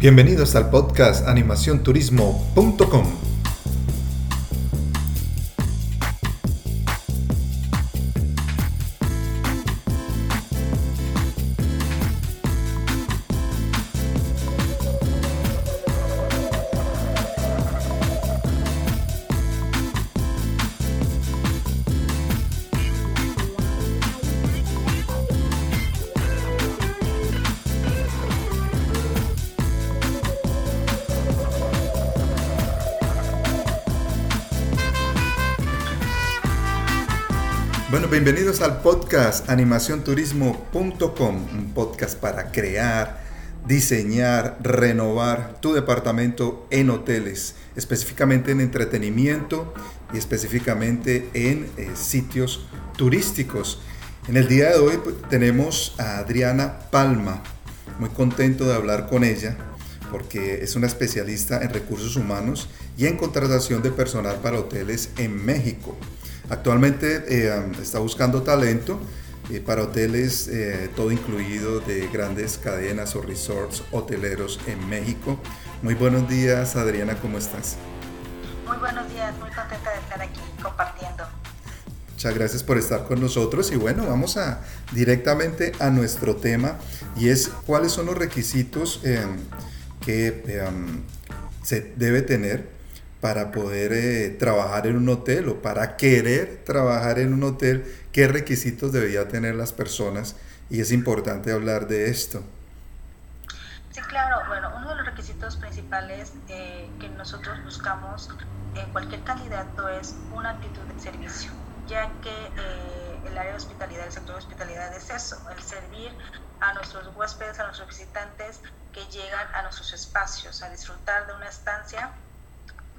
Bienvenidos al podcast animacionturismo.com. al podcast animacionturismo.com, un podcast para crear, diseñar, renovar tu departamento en hoteles, específicamente en entretenimiento y específicamente en eh, sitios turísticos. En el día de hoy pues, tenemos a Adriana Palma, muy contento de hablar con ella porque es una especialista en recursos humanos y en contratación de personal para hoteles en México. Actualmente eh, está buscando talento eh, para hoteles, eh, todo incluido de grandes cadenas o resorts hoteleros en México. Muy buenos días, Adriana, ¿cómo estás? Muy buenos días, muy contenta de estar aquí compartiendo. Muchas gracias por estar con nosotros y bueno, vamos a directamente a nuestro tema y es cuáles son los requisitos que se debe tener para poder eh, trabajar en un hotel o para querer trabajar en un hotel, qué requisitos debería tener las personas y es importante hablar de esto. Sí, claro. Bueno, uno de los requisitos principales eh, que nosotros buscamos en cualquier candidato es una actitud de servicio, ya que eh, el área de hospitalidad, el sector de hospitalidad es eso, el servir a nuestros huéspedes, a nuestros visitantes que llegan a nuestros espacios, a disfrutar de una estancia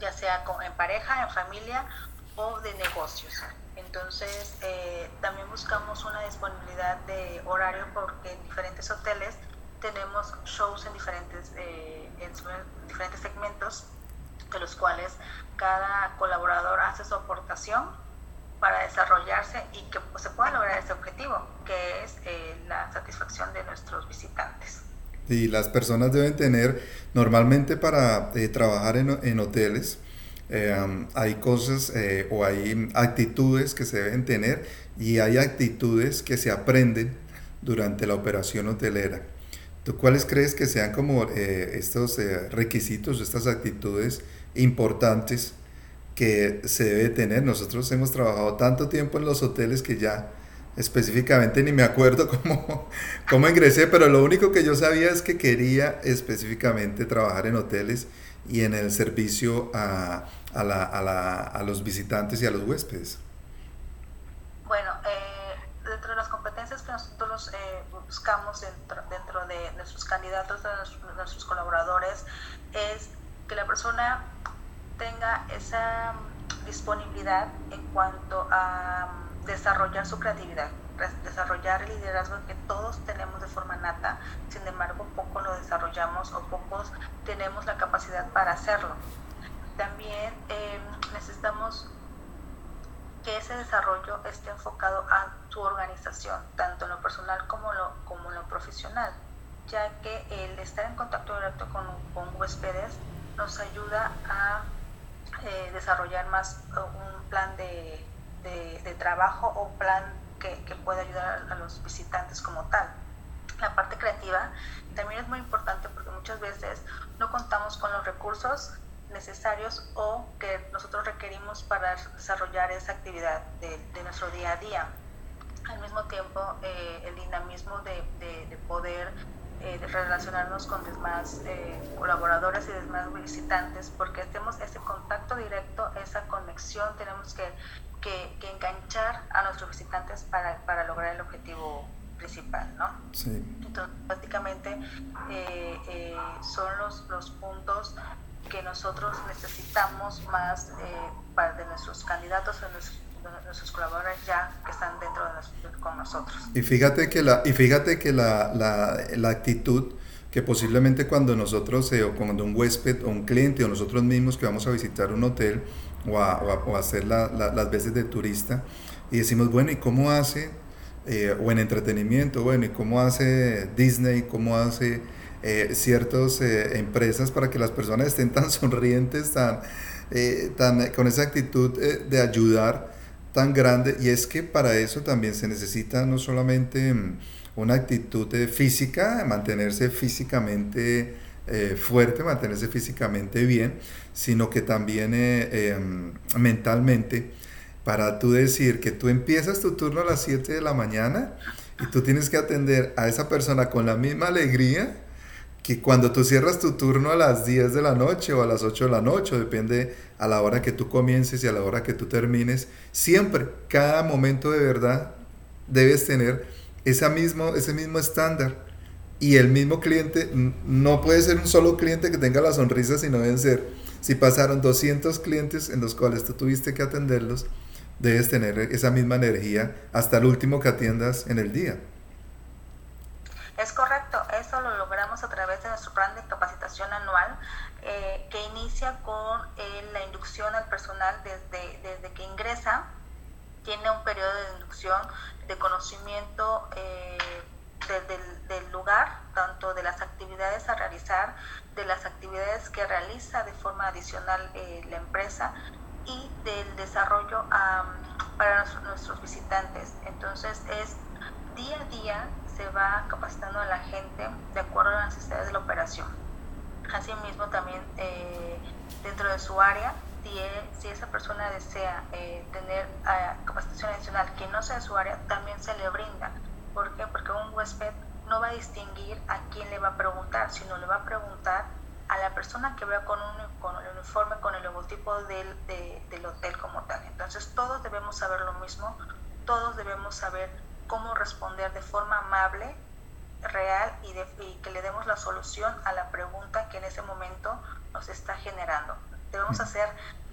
ya sea en pareja, en familia o de negocios. Entonces, eh, también buscamos una disponibilidad de horario porque en diferentes hoteles tenemos shows en diferentes, eh, en diferentes segmentos, de los cuales cada colaborador hace su aportación para desarrollarse y que se pueda lograr ese objetivo, que es eh, la satisfacción de nuestros visitantes. Y las personas deben tener, normalmente para eh, trabajar en, en hoteles, eh, hay cosas eh, o hay actitudes que se deben tener y hay actitudes que se aprenden durante la operación hotelera. ¿Tú cuáles crees que sean como estos requisitos, estas actitudes importantes que se debe tener? Nosotros hemos trabajado tanto tiempo en los hoteles que ya específicamente ni me acuerdo cómo, cómo ingresé, pero lo único que yo sabía es que quería específicamente trabajar en hoteles y en el servicio a, a, la, a, la, a los visitantes y a los huéspedes. Bueno, eh, dentro de las competencias que nosotros eh, buscamos dentro, dentro de nuestros candidatos, de nuestros colaboradores, es que la persona tenga esa disponibilidad en cuanto a desarrollar su creatividad, desarrollar el liderazgo que todos tenemos de forma nata, sin embargo pocos lo desarrollamos o pocos tenemos la capacidad para hacerlo. También em, necesitamos que ese desarrollo esté enfocado a tu organización, tanto en lo personal como, lo, como lo profesional, ya que el estar en contacto directo con, con huéspedes nos ayuda a eh, desarrollar más uh, un plan de de, trabajo o plan que, que pueda ayudar a, los visitantes como tal. La parte creativa también es muy importante porque muchas veces no contamos con los recursos necesarios o que nosotros requerimos para desarrollar esa actividad de, de nuestro día a día. Al mismo tiempo, eh, el dinamismo de, de, poder eh, relacionarnos con demás eh, colaboradores y demás visitantes, porque tenemos ese contacto directo, esa conexión, tenemos que que, enganchar a nuestros visitantes para, para, lograr el objetivo principal, ¿no? Sí. Entonces, prácticamente eh, eh, son los, los puntos que nosotros necesitamos más eh, para de nuestros candidatos, de nuestros, colaboradores ya que están dentro de con nosotros. Y fíjate que la, y fíjate que la, la, la actitud que posiblemente cuando nosotros o cuando un huésped o un cliente o nosotros mismos que vamos a visitar un hotel o a, hacer las veces de turista y decimos, bueno, ¿y cómo hace, eh, o en entretenimiento, bueno, ¿y cómo hace Disney, cómo hace eh, ciertas eh, empresas para que las personas estén tan sonrientes, tan, eh, tan con esa actitud de ayudar tan grande. Y es que para eso también se necesita no solamente mm, una actitud física, mantenerse físicamente fuerte, mantenerse físicamente bien, sino que también em, mentalmente para tú decir que tú empiezas tu turno a las 7 de la mañana y tú tienes que atender a esa persona con la misma alegría que cuando tú cierras tu turno a las 10 de la noche o a las 8 de la noche, depende a la hora que tú comiences y a la hora que tú termines, siempre, cada momento de verdad, debes tener esa mismo, ese mismo estándar. Y el mismo cliente, no puede ser un solo cliente que tenga la sonrisa, sino deben ser, si pasaron 200 clientes en los cuales tú tuviste que atenderlos, debes tener esa misma energía hasta el último que atiendas en el día. Es correcto, eso lo logramos a través de nuestro plan de capacitación anual eh, que inicia con eh, la inducción al personal desde, desde que ingresa, tiene un periodo de inducción de conocimiento eh, del, del, lugar, tanto de las actividades a realizar, de las actividades que realiza de forma adicional la empresa, y del desarrollo para nuestros visitantes. Entonces es día a día se va capacitando a la gente de acuerdo a las necesidades de la operación. Asimismo también eh, dentro de su área, si, esa persona desea eh, tener ah, capacitación adicional que no sea de su área, también se le brinda. ¿Por qué? Porque un huésped no va a distinguir a quién le va a preguntar, sino le va a preguntar a la persona que vea con, un, con el uniforme, con el logotipo del, del hotel como tal. Entonces todos debemos saber lo mismo, todos debemos saber cómo responder de forma amable, real y, de, y, que le demos la solución a la pregunta que en ese momento nos está generando. Debemos hacer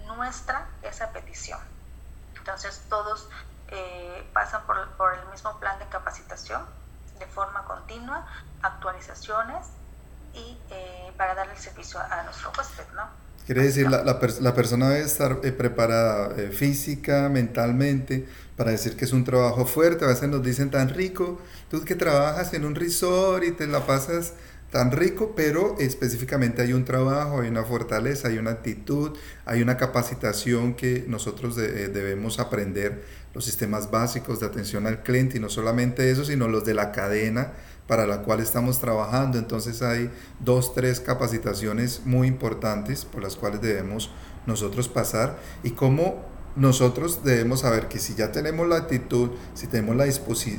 nuestra esa petición. Entonces todos eh, pasan por, por el mismo plan de capacitación de forma continua, actualizaciones y eh, para darle el servicio a nuestro huésped, ¿no? Quiere decir, la, la, persona debe estar eh, preparada eh, física, mentalmente, para decir que es un trabajo fuerte. A veces nos dicen tan rico, tú que trabajas en un resort y te la pasas tan rico, pero específicamente hay un trabajo, hay una fortaleza, hay una actitud, hay una capacitación que nosotros debemos aprender, los sistemas básicos de atención al cliente y no solamente eso, sino los de la cadena para la cual estamos trabajando. Entonces hay dos, tres capacitaciones muy importantes por las cuales debemos nosotros pasar y cómo nosotros debemos saber que si ya tenemos la actitud, si tenemos la,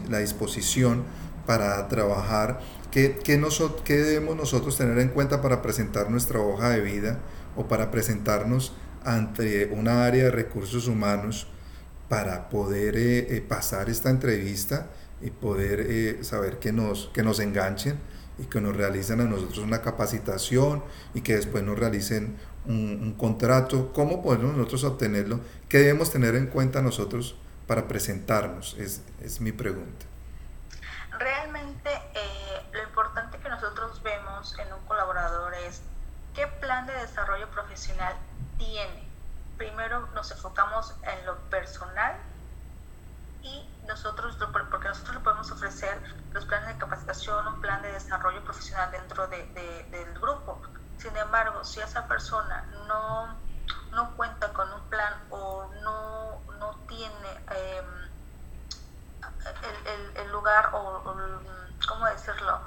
la disposición para trabajar, ¿qué, qué, ¿qué debemos nosotros tener en cuenta para presentar nuestra hoja de vida o para presentarnos ante una área de recursos humanos para poder eh, eh, pasar esta entrevista? Y poder eh, saber que nos, que nos enganchen y que nos realicen a nosotros una capacitación y que después nos realicen un, contrato. ¿Cómo podemos nosotros obtenerlo? ¿Qué debemos tener en cuenta nosotros para presentarnos? Es, es mi pregunta. Realmente eh, lo importante que nosotros vemos en un colaborador es qué plan de desarrollo profesional tiene. Primero nos enfocamos en lo personal y nosotros, porque nosotros le podemos ofrecer los planes de capacitación, un plan de desarrollo profesional dentro de, del grupo. Sin embargo, si esa persona no, no cuenta con un plan o no, no tiene em, el, el, lugar o, ¿cómo decirlo?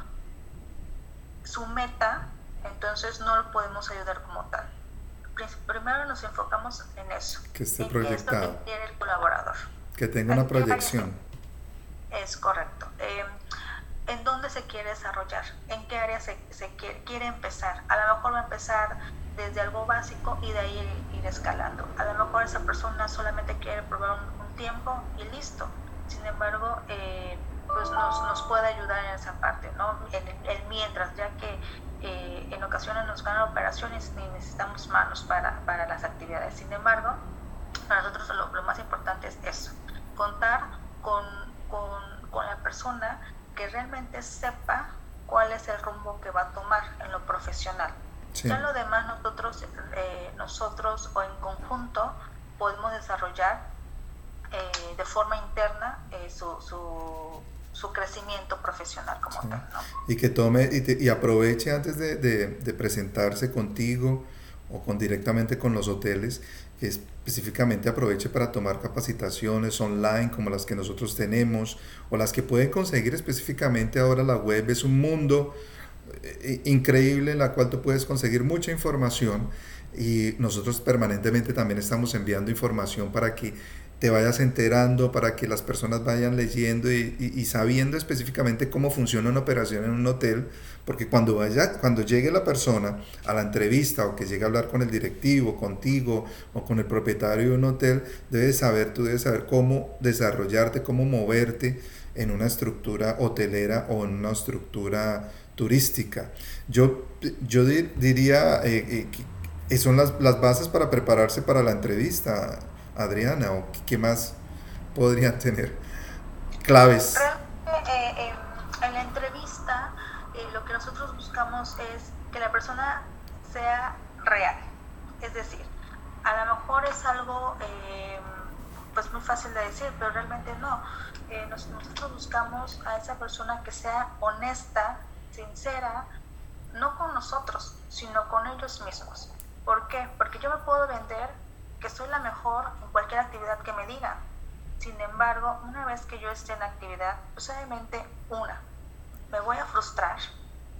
Su meta, entonces no lo podemos ayudar como tal. Primero nos enfocamos en eso. Que esté proyectado. que quiere el colaborador. Que tenga una proyección. Es correcto. Em, ¿En dónde se quiere desarrollar? ¿En qué área se, quiere, empezar? A lo mejor va a empezar desde algo básico y de ahí ir, escalando. A lo mejor esa persona solamente quiere probar un, tiempo y listo. Sin embargo, eh, pues nos, nos, puede ayudar en esa parte, ¿no? El, mientras, ya que eh, en ocasiones nos ganan operaciones y necesitamos manos para, para las actividades. Sin embargo, para nosotros lo, lo más importante es eso, contar con, con, con, la persona que realmente sepa cuál es el rumbo que va a tomar en lo profesional. Ya lo demás nosotros, eh, nosotros o en conjunto podemos desarrollar eh, de forma interna eh, su, su, su crecimiento profesional como tal. ¿no? Y que tome y, y aproveche antes de, de, de, presentarse contigo o con directamente con los hoteles, que específicamente aproveche para tomar capacitaciones online como las que nosotros tenemos o las que pueden conseguir específicamente ahora la web. Es un mundo eh, increíble en la cual tú puedes conseguir mucha información y nosotros permanentemente también estamos enviando información para que te vayas enterando, para que las personas vayan leyendo y, sabiendo específicamente cómo funciona una operación en un hotel, porque cuando, vaya, cuando llegue la persona a la entrevista o que llegue a hablar con el directivo, contigo o con el propietario de un hotel, debes saber, tú debes saber cómo desarrollarte, cómo moverte en una estructura hotelera o en una estructura turística. Yo, yo diría eh, eh, que son las, las bases para prepararse para la entrevista. Adriana, o qué más podrían tener claves. Eh, en la entrevista eh, lo que nosotros buscamos es que la persona sea real, es decir, a lo mejor es algo eh, pues muy fácil de decir, pero realmente no. nosotros buscamos a esa persona que sea honesta, sincera, no con nosotros, sino con ellos mismos. ¿Por qué? Porque yo me puedo vender que soy la mejor en cualquier actividad que me diga. Sin embargo, una vez que yo esté en actividad, pues obviamente, una, me voy a frustrar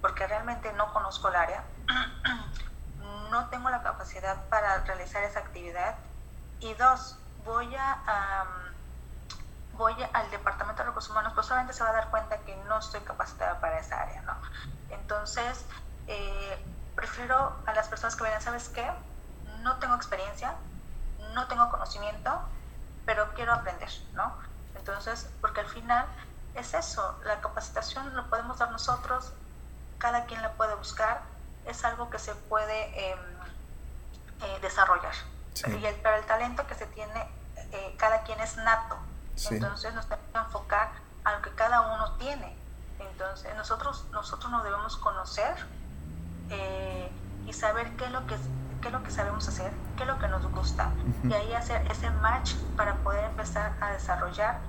porque realmente no conozco el área, no tengo la capacidad para realizar esa actividad y dos, voy a... voy al departamento de recursos humanos, pues obviamente se va a dar cuenta que no estoy capacitada para esa área, ¿no? Entonces, eh, prefiero a las personas que vengan, ¿sabes qué? No tengo experiencia, no tengo conocimiento, pero quiero aprender, ¿no? Entonces, porque al final es eso, la capacitación lo podemos dar nosotros, cada quien la puede buscar, es algo que se puede em, eh, desarrollar. Y el, pero el talento que se tiene, eh, cada quien es nato. Entonces nos tenemos que enfocar a lo que cada uno tiene. Entonces nosotros, nosotros nos debemos conocer eh, y saber qué es lo que qué es lo que sabemos hacer, qué es lo que nos gusta, y ahí hacer ese match para poder empezar a desarrollar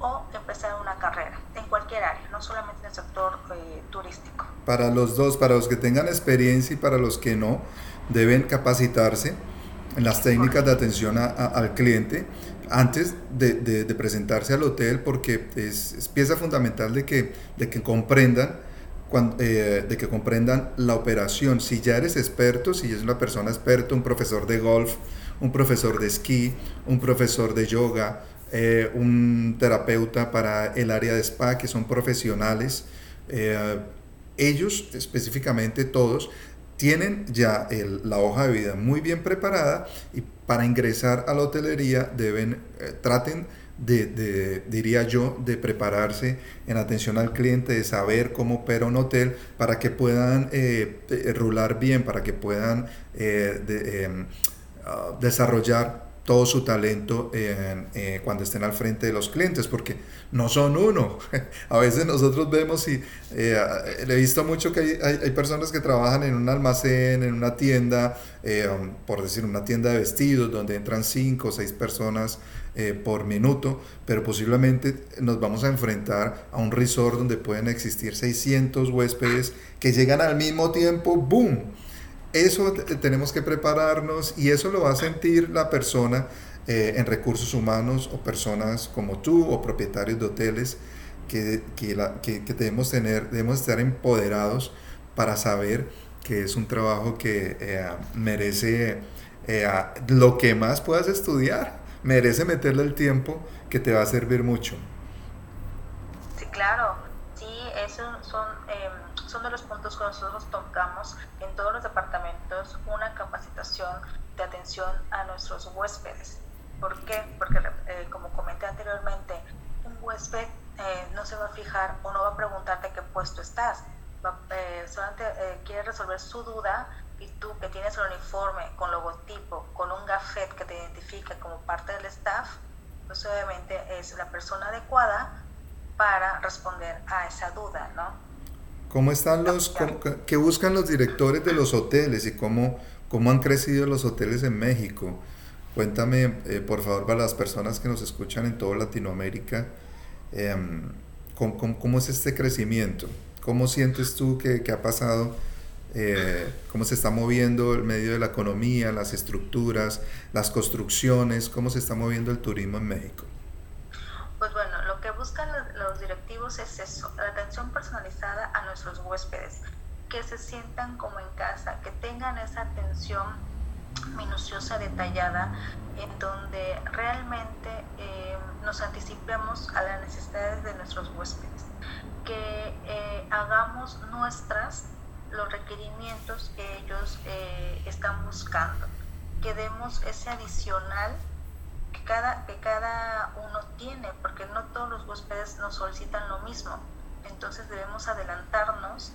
o empezar una carrera en cualquier área, no solamente en el sector eh, turístico. Para los dos, para los que tengan experiencia y para los que no, deben capacitarse en las técnicas de atención al cliente antes de, de, presentarse al hotel porque es, es, pieza fundamental de que, de que comprendan eh, de que comprendan la operación. Si ya eres experto, si es una persona experta, un profesor de golf, un profesor de esquí, un profesor de yoga, eh, un terapeuta para el área de spa, que son profesionales, eh, ellos específicamente todos tienen ya la hoja de vida muy bien preparada y para ingresar a la hotelería deben, traten de, diría yo, de prepararse en atención al cliente, de saber cómo opera un hotel para que puedan eh, eh, rular bien, para que puedan eh, em, ah, desarrollar todo su talento cuando estén al frente de los clientes, porque no son uno. A veces nosotros vemos y he visto mucho que hay, hay, personas que trabajan en un almacén, en una tienda, um, por decir, una tienda de vestidos, donde entran cinco o seis personas eh, por minuto, pero posiblemente nos vamos a enfrentar a un resort donde pueden existir 600 huéspedes que llegan al mismo tiempo, ¡boom! Eso tenemos que prepararnos y eso lo va a sentir la persona eh, en recursos humanos o personas como tú o propietarios de hoteles que, que, la, que, debemos tener, debemos estar empoderados para saber que es un trabajo que eh, merece lo que más puedas estudiar merece meterle el tiempo que te va a servir mucho. Sí, claro. Esos son, eh, son de los puntos que nosotros tocamos en todos los departamentos, una capacitación de atención a nuestros huéspedes. ¿Por qué? Porque, eh, como comenté anteriormente, un huésped eh, no se va a fijar o no va a preguntarte qué puesto estás. solamente quiere resolver su duda y tú que tienes el uniforme con logotipo, con un gafet que te identifica como parte del staff, pues obviamente es la persona adecuada para responder a esa duda, ¿no? ¿Cómo están los, qué buscan los directores de los hoteles y cómo, cómo han crecido los hoteles en México? Cuéntame, eh, por favor, para las personas que nos escuchan en toda Latinoamérica, em, ¿Cómo, es este crecimiento? ¿Cómo sientes tú que, ha pasado? Eh, ¿Cómo se está moviendo el medio de la economía, las estructuras, las construcciones? ¿Cómo se está moviendo el turismo en México? Pues bueno, lo que buscan los directivos es eso, la atención personalizada a nuestros huéspedes, que se sientan como en casa, que tengan esa atención minuciosa, detallada, en donde realmente eh, nos anticipemos a las necesidades de nuestros huéspedes, que eh, hagamos nuestras los requerimientos que ellos eh, están buscando, que demos ese adicional que cada, que cada uno tiene, porque no todos los huéspedes nos solicitan lo mismo. Entonces debemos adelantarnos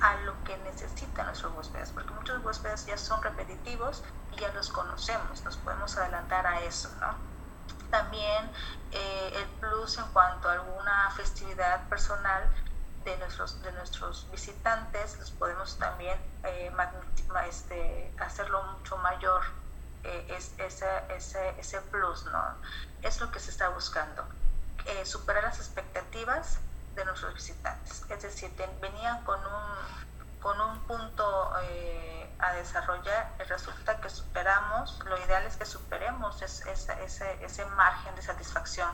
a lo que necesitan nuestros huéspedes, porque muchos huéspedes ya son repetitivos y ya los conocemos, nos podemos adelantar a eso, ¿no? También eh, el plus en cuanto a alguna festividad personal de nuestros, de nuestros visitantes, los podemos también eh, este, hacerlo mucho mayor, eh, es, ese, ese, ese, plus, ¿no? Es lo que se está buscando, eh, superar las expectativas de nuestros visitantes. Es decir, venían con un, con un punto eh, a desarrollar y resulta que superamos, lo ideal es que superemos ese, ese, margen de satisfacción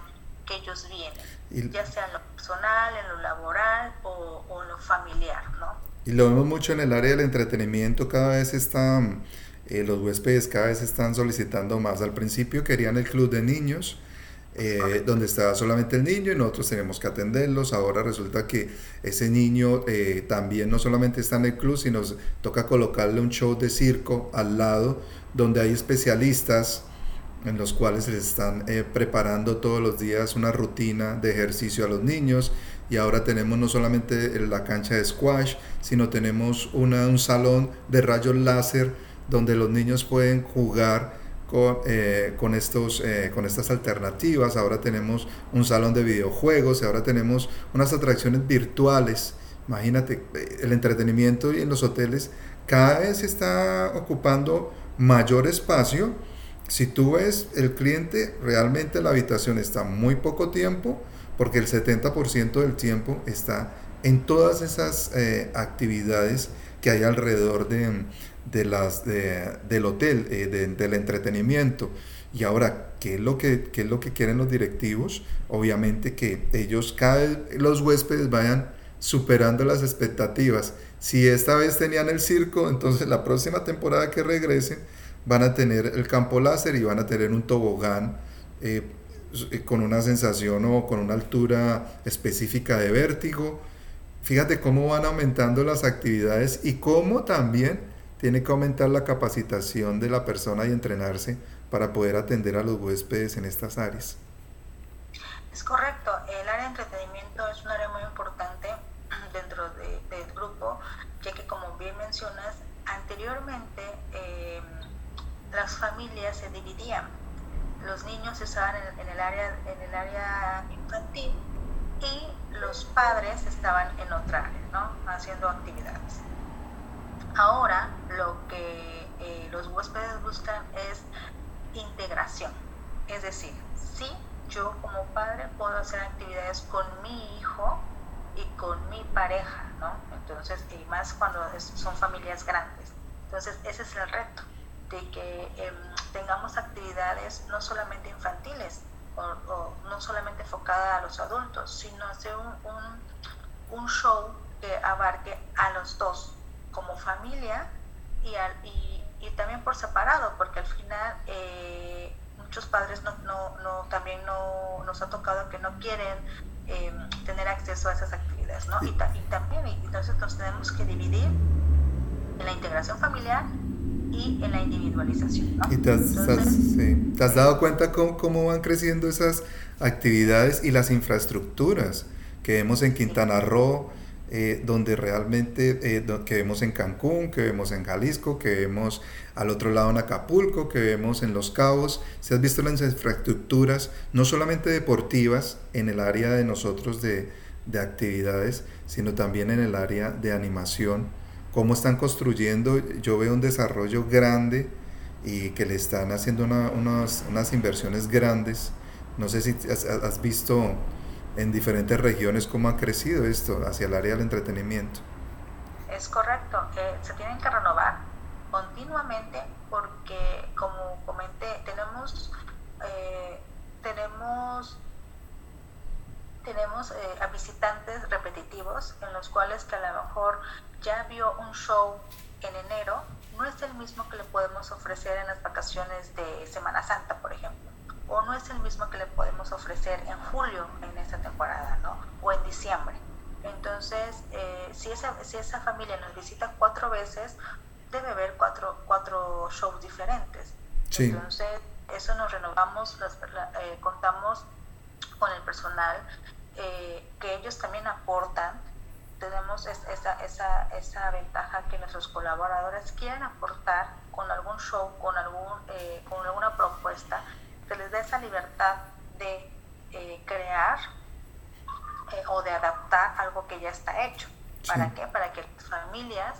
que ellos vienen, ya sea en lo personal, en lo laboral o, en lo familiar, ¿no? Y lo vemos mucho en el área del entretenimiento, cada vez están, eh, los huéspedes cada vez están solicitando más. Al principio querían el club de niños, eh, donde estaba solamente el niño y nosotros tenemos que atenderlos. Ahora resulta que ese niño eh, también no solamente está en el club, sino toca colocarle un show de circo al lado, donde hay especialistas en los cuales les están eh, preparando todos los días una rutina de ejercicio a los niños. Y ahora tenemos no solamente la cancha de squash, sino tenemos una, un salón de rayos láser donde los niños pueden jugar con, eh, con, estos, eh, con estas alternativas. Ahora tenemos un salón de videojuegos, ahora tenemos unas atracciones virtuales. Imagínate, eh, el entretenimiento en los hoteles cada vez está ocupando mayor espacio. Si tú ves el cliente, realmente la habitación está muy poco tiempo, porque el 70% del tiempo está en todas esas actividades que hay alrededor de, de las, del hotel, eh, del entretenimiento. Y ahora, ¿qué es, lo que, ¿qué es lo que quieren los directivos? Obviamente que ellos, cada vez los huéspedes vayan superando las expectativas. Si esta vez tenían el circo, entonces la próxima temporada que regresen van a tener el campo láser y van a tener un tobogán eh, con una sensación o con una altura específica de vértigo. Fíjate cómo van aumentando las actividades y cómo también tiene que aumentar la capacitación de la persona y entrenarse para poder atender a los huéspedes en estas áreas. Es correcto, el área de entretenimiento es un área muy importante dentro del grupo, ya que como bien mencionas, anteriormente eh, las familias se dividían. Los niños estaban en, el área, en el área infantil y los padres estaban en otra área, ¿no? haciendo actividades. Ahora lo que eh, los huéspedes buscan es integración. Es decir, sí, yo como padre puedo hacer actividades con mi hijo y con mi pareja, ¿no? Entonces, y más cuando son familias grandes. Entonces, ese es el reto, de que em, tengamos actividades no solamente infantiles o, no solamente enfocada a los adultos, sino hacer un, un show que abarque a los dos, como familia y, y, también por separado, porque al final eh, muchos padres no, no, no, también no, nos ha tocado que no quieren eh, tener acceso a esas actividades, ¿no? Y, también, entonces nos tenemos que dividir en la integración familiar y en la individualización. ¿no? ¿Y te has, dado cuenta cómo, cómo, van creciendo esas actividades y las infraestructuras que vemos en Quintana Roo? Eh, donde realmente, eh, que vemos en Cancún, que vemos en Jalisco, que vemos al otro lado en Acapulco, que vemos en Los Cabos. Se has visto las infraestructuras, no solamente deportivas en el área de nosotros de, de actividades, sino también en el área de animación. Cómo están construyendo, yo veo un desarrollo grande y que le están haciendo unas, unas, inversiones grandes. No sé si has, has visto en diferentes regiones cómo ha crecido esto hacia el área del entretenimiento. Es correcto, eh, se tienen que renovar continuamente porque, como comenté, tenemos, eh, tenemos, tenemos eh, a visitantes repetitivos en los cuales que a lo mejor ya vio un show en enero, no es el mismo que le podemos ofrecer en las vacaciones de Semana Santa, por ejemplo, o no es el mismo que le podemos ofrecer en julio en esta temporada, ¿no? O en diciembre. Entonces, eh, si, esa, si esa familia nos visita cuatro veces, debe haber cuatro, cuatro shows diferentes. Entonces, eso nos renovamos, eh, contamos con el personal, eh, que ellos también aportan. Tenemos esa, esa, esa ventaja que nuestros colaboradores quieren aportar con algún show, con, algún, eh, con alguna propuesta, que les dé esa libertad de crear o de adaptar algo que ya está hecho. ¿Para qué? Para que las familias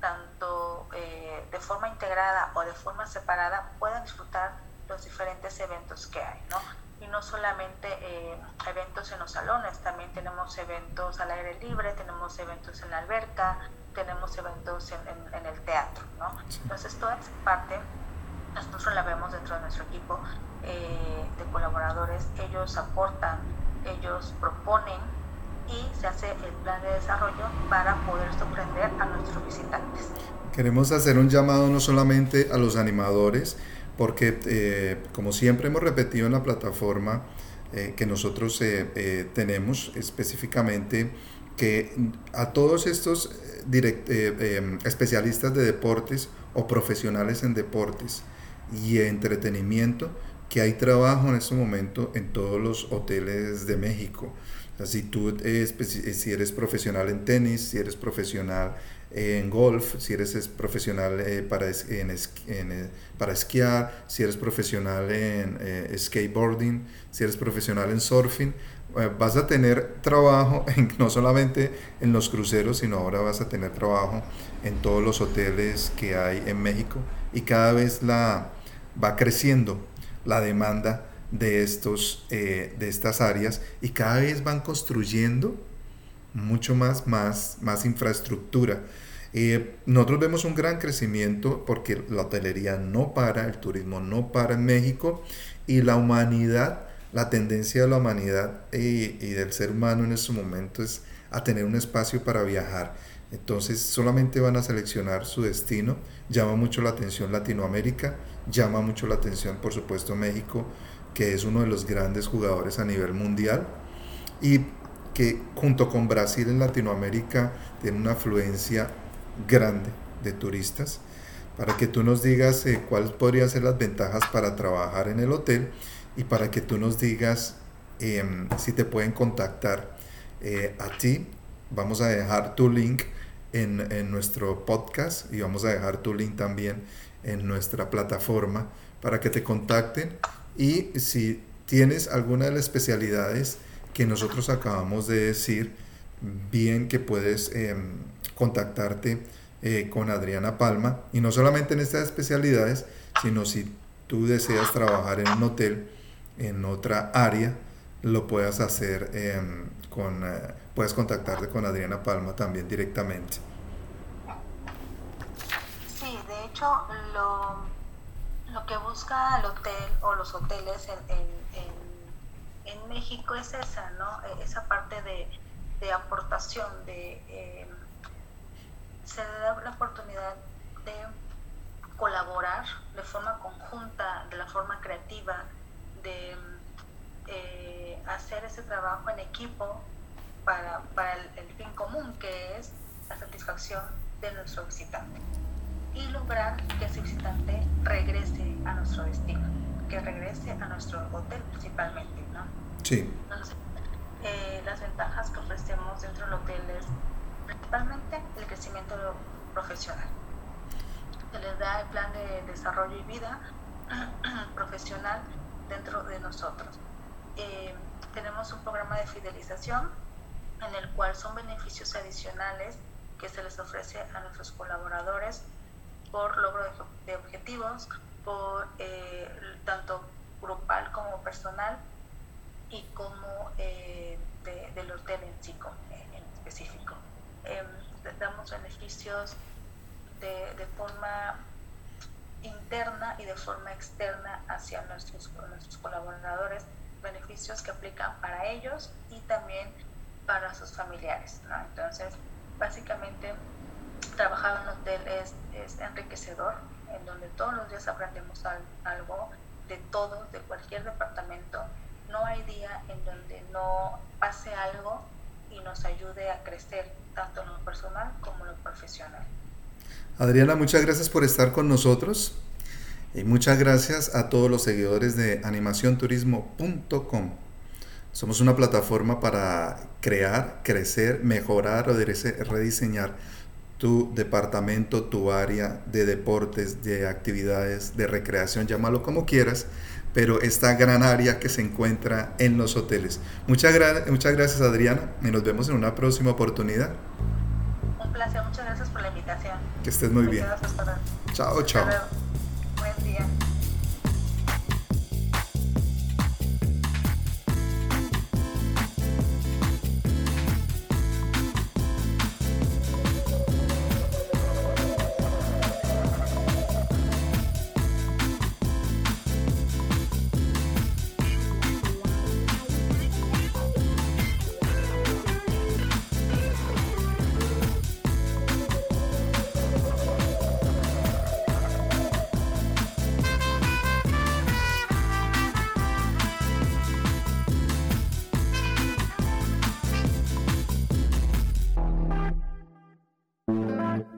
tanto eh, de forma integrada o de forma separada, puedan disfrutar los diferentes eventos que hay, ¿no? Y no solamente eh, eventos en los salones, también tenemos eventos al aire libre, tenemos eventos en la alberca, tenemos eventos en, el teatro, ¿no? Entonces, toda esa parte nosotros la vemos dentro de nuestro equipo eh, de colaboradores, ellos aportan, ellos proponen y se hace el plan de desarrollo para poder sorprender a nuestros visitantes. Queremos hacer un llamado no solamente a los animadores, porque eh, como siempre hemos repetido en la plataforma eh, que nosotros eh, tenemos específicamente, que a todos estos especialistas de deportes o profesionales en deportes y entretenimiento, que hay trabajo en este momento en todos los hoteles de México. Si tú eh, si eres profesional en tenis, si eres profesional en golf, si eres profesional eh, para, en, eh, para esquiar, si eres profesional en skateboarding, si eres profesional en surfing, vas a tener trabajo no solamente en los cruceros, sino ahora vas a tener trabajo en todos los hoteles que hay en México. Y cada vez la, va creciendo la demanda de, estos, eh, de estas áreas y cada vez van construyendo mucho más, más, más infraestructura. Eh, nosotros vemos un gran crecimiento porque la hotelería no para, el turismo no para en México y la humanidad, la tendencia de la humanidad y, y del ser humano en este momento es a tener un espacio para viajar. Entonces solamente van a seleccionar su destino. Llama mucho la atención Latinoamérica, llama mucho la atención por supuesto México, que es uno de los grandes jugadores a nivel mundial y que junto con Brasil en Latinoamérica tiene una afluencia grande de turistas. Para que tú nos digas eh, cuáles podrían ser las ventajas para trabajar en el hotel y para que tú nos digas em, si te pueden contactar eh, a ti. Vamos a dejar tu link en, nuestro podcast y vamos a dejar tu link también en nuestra plataforma para que te contacten y si tienes alguna de las especialidades que nosotros acabamos de decir, bien que puedes em, contactarte eh, con Adriana Palma. Y no solamente en estas especialidades, sino si tú deseas trabajar en un hotel, en otra área, lo puedas hacer em, con, eh, puedes contactarte con Adriana Palma también directamente. Sí, de hecho, lo lo que busca el hotel o los hoteles en, en, México es esa, ¿no? E, esa parte de, aportación, de eh, se da la oportunidad de colaborar de forma conjunta, de la forma creativa, de eh, hacer ese trabajo en equipo para, para el fin común, que es la satisfacción de nuestro visitante y lograr que ese visitante regrese a nuestro destino, que regrese a nuestro hotel principalmente, ¿no? Sí. Entonces, eh, las ventajas que ofrecemos dentro del hotel es principalmente el crecimiento profesional. Se les da el plan de desarrollo y vida profesional dentro de nosotros. Eh, tenemos un programa de fidelización en el cual son beneficios adicionales que se les ofrece a nuestros colaboradores por logro de, objetivos, por eh, tanto grupal como personal y como eh, del hotel en sí en específico. Em, damos beneficios de, de, forma interna y de forma externa hacia nuestros, nuestros colaboradores, beneficios que aplican para ellos y también para sus familiares. Entonces, básicamente, trabajar en un hotel es, enriquecedor, en donde todos los días aprendemos algo de todo, de cualquier departamento. No hay día en donde no pase algo y nos ayude a crecer, tanto en lo personal como en lo profesional. Adriana, muchas gracias por estar con nosotros y muchas gracias a todos los seguidores de animacionturismo.com. Somos una plataforma para crear, crecer, mejorar o rediseñar tu departamento, tu área de deportes, de actividades, de recreación, llámalo como quieras, pero esta gran área que se encuentra en los hoteles. Muchas, muchas gracias Adriana y nos vemos en una próxima oportunidad. Un placer, muchas gracias por la invitación. Que estés muy bien. Chao, chao. Buen día.